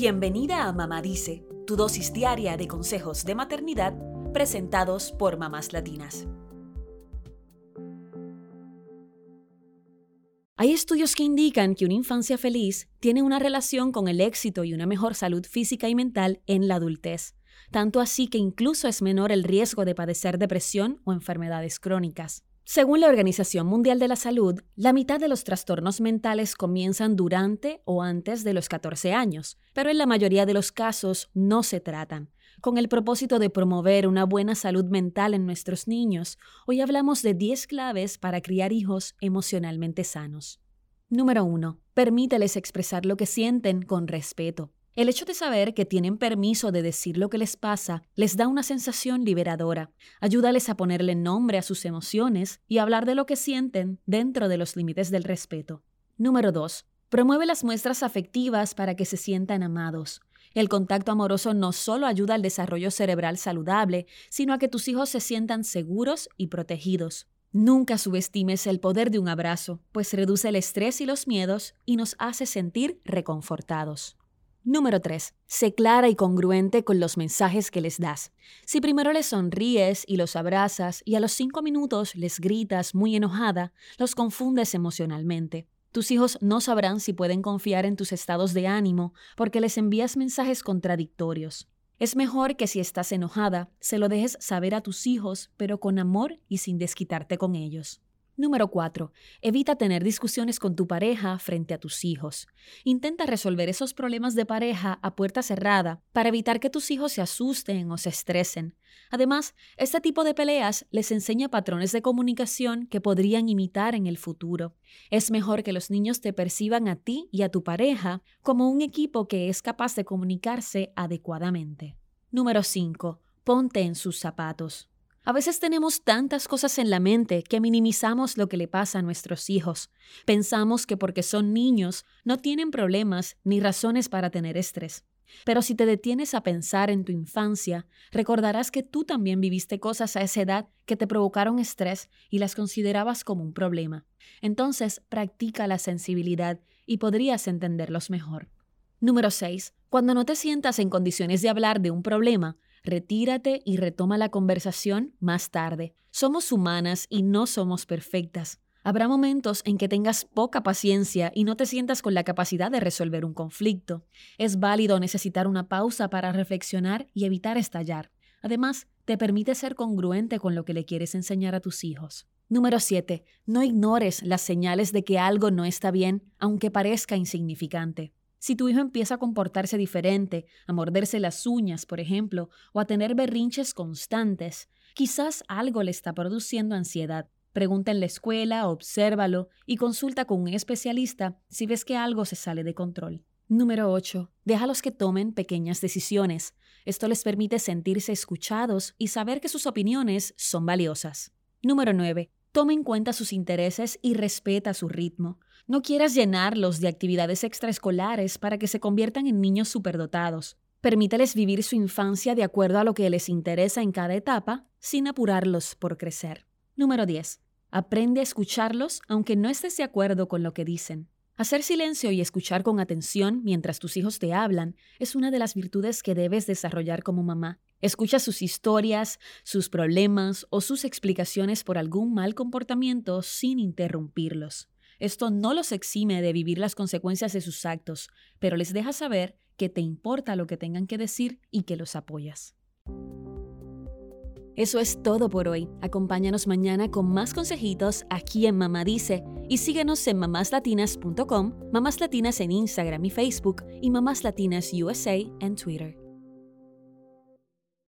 Bienvenida a Mamá Dice, tu dosis diaria de consejos de maternidad presentados por mamás latinas. Hay estudios que indican que una infancia feliz tiene una relación con el éxito y una mejor salud física y mental en la adultez, tanto así que incluso es menor el riesgo de padecer depresión o enfermedades crónicas. Según la Organización Mundial de la Salud, la mitad de los trastornos mentales comienzan durante o antes de los 14 años, pero en la mayoría de los casos no se tratan. Con el propósito de promover una buena salud mental en nuestros niños, hoy hablamos de 10 claves para criar hijos emocionalmente sanos. Número 1. Permíteles expresar lo que sienten con respeto. El hecho de saber que tienen permiso de decir lo que les pasa les da una sensación liberadora. Ayúdales a ponerle nombre a sus emociones y hablar de lo que sienten dentro de los límites del respeto. Número 2. Promueve las muestras afectivas para que se sientan amados. El contacto amoroso no solo ayuda al desarrollo cerebral saludable, sino a que tus hijos se sientan seguros y protegidos. Nunca subestimes el poder de un abrazo, pues reduce el estrés y los miedos y nos hace sentir reconfortados. Número 3. Sé clara y congruente con los mensajes que les das. Si primero les sonríes y los abrazas y a los cinco minutos les gritas muy enojada, los confundes emocionalmente. Tus hijos no sabrán si pueden confiar en tus estados de ánimo porque les envías mensajes contradictorios. Es mejor que si estás enojada, se lo dejes saber a tus hijos, pero con amor y sin desquitarte con ellos. Número 4. Evita tener discusiones con tu pareja frente a tus hijos. Intenta resolver esos problemas de pareja a puerta cerrada para evitar que tus hijos se asusten o se estresen. Además, este tipo de peleas les enseña patrones de comunicación que podrían imitar en el futuro. Es mejor que los niños te perciban a ti y a tu pareja como un equipo que es capaz de comunicarse adecuadamente. Número 5. Ponte en sus zapatos. A veces tenemos tantas cosas en la mente que minimizamos lo que le pasa a nuestros hijos. Pensamos que porque son niños no tienen problemas ni razones para tener estrés. Pero si te detienes a pensar en tu infancia, recordarás que tú también viviste cosas a esa edad que te provocaron estrés y las considerabas como un problema. Entonces, practica la sensibilidad y podrías entenderlos mejor. Número 6. Cuando no te sientas en condiciones de hablar de un problema, Retírate y retoma la conversación más tarde. Somos humanas y no somos perfectas. Habrá momentos en que tengas poca paciencia y no te sientas con la capacidad de resolver un conflicto. Es válido necesitar una pausa para reflexionar y evitar estallar. Además, te permite ser congruente con lo que le quieres enseñar a tus hijos. Número 7. No ignores las señales de que algo no está bien, aunque parezca insignificante. Si tu hijo empieza a comportarse diferente, a morderse las uñas, por ejemplo, o a tener berrinches constantes, quizás algo le está produciendo ansiedad. Pregunta en la escuela, obsérvalo y consulta con un especialista si ves que algo se sale de control. Número 8. Déjalos que tomen pequeñas decisiones. Esto les permite sentirse escuchados y saber que sus opiniones son valiosas. Número 9. Toma en cuenta sus intereses y respeta su ritmo. No quieras llenarlos de actividades extraescolares para que se conviertan en niños superdotados. Permíteles vivir su infancia de acuerdo a lo que les interesa en cada etapa, sin apurarlos por crecer. Número 10. Aprende a escucharlos aunque no estés de acuerdo con lo que dicen. Hacer silencio y escuchar con atención mientras tus hijos te hablan es una de las virtudes que debes desarrollar como mamá. Escucha sus historias, sus problemas o sus explicaciones por algún mal comportamiento sin interrumpirlos. Esto no los exime de vivir las consecuencias de sus actos, pero les deja saber que te importa lo que tengan que decir y que los apoyas. Eso es todo por hoy. Acompáñanos mañana con más consejitos aquí en Mamá Dice y síguenos en mamáslatinas.com, Mamás Latinas en Instagram y Facebook y Mamás Latinas USA en Twitter.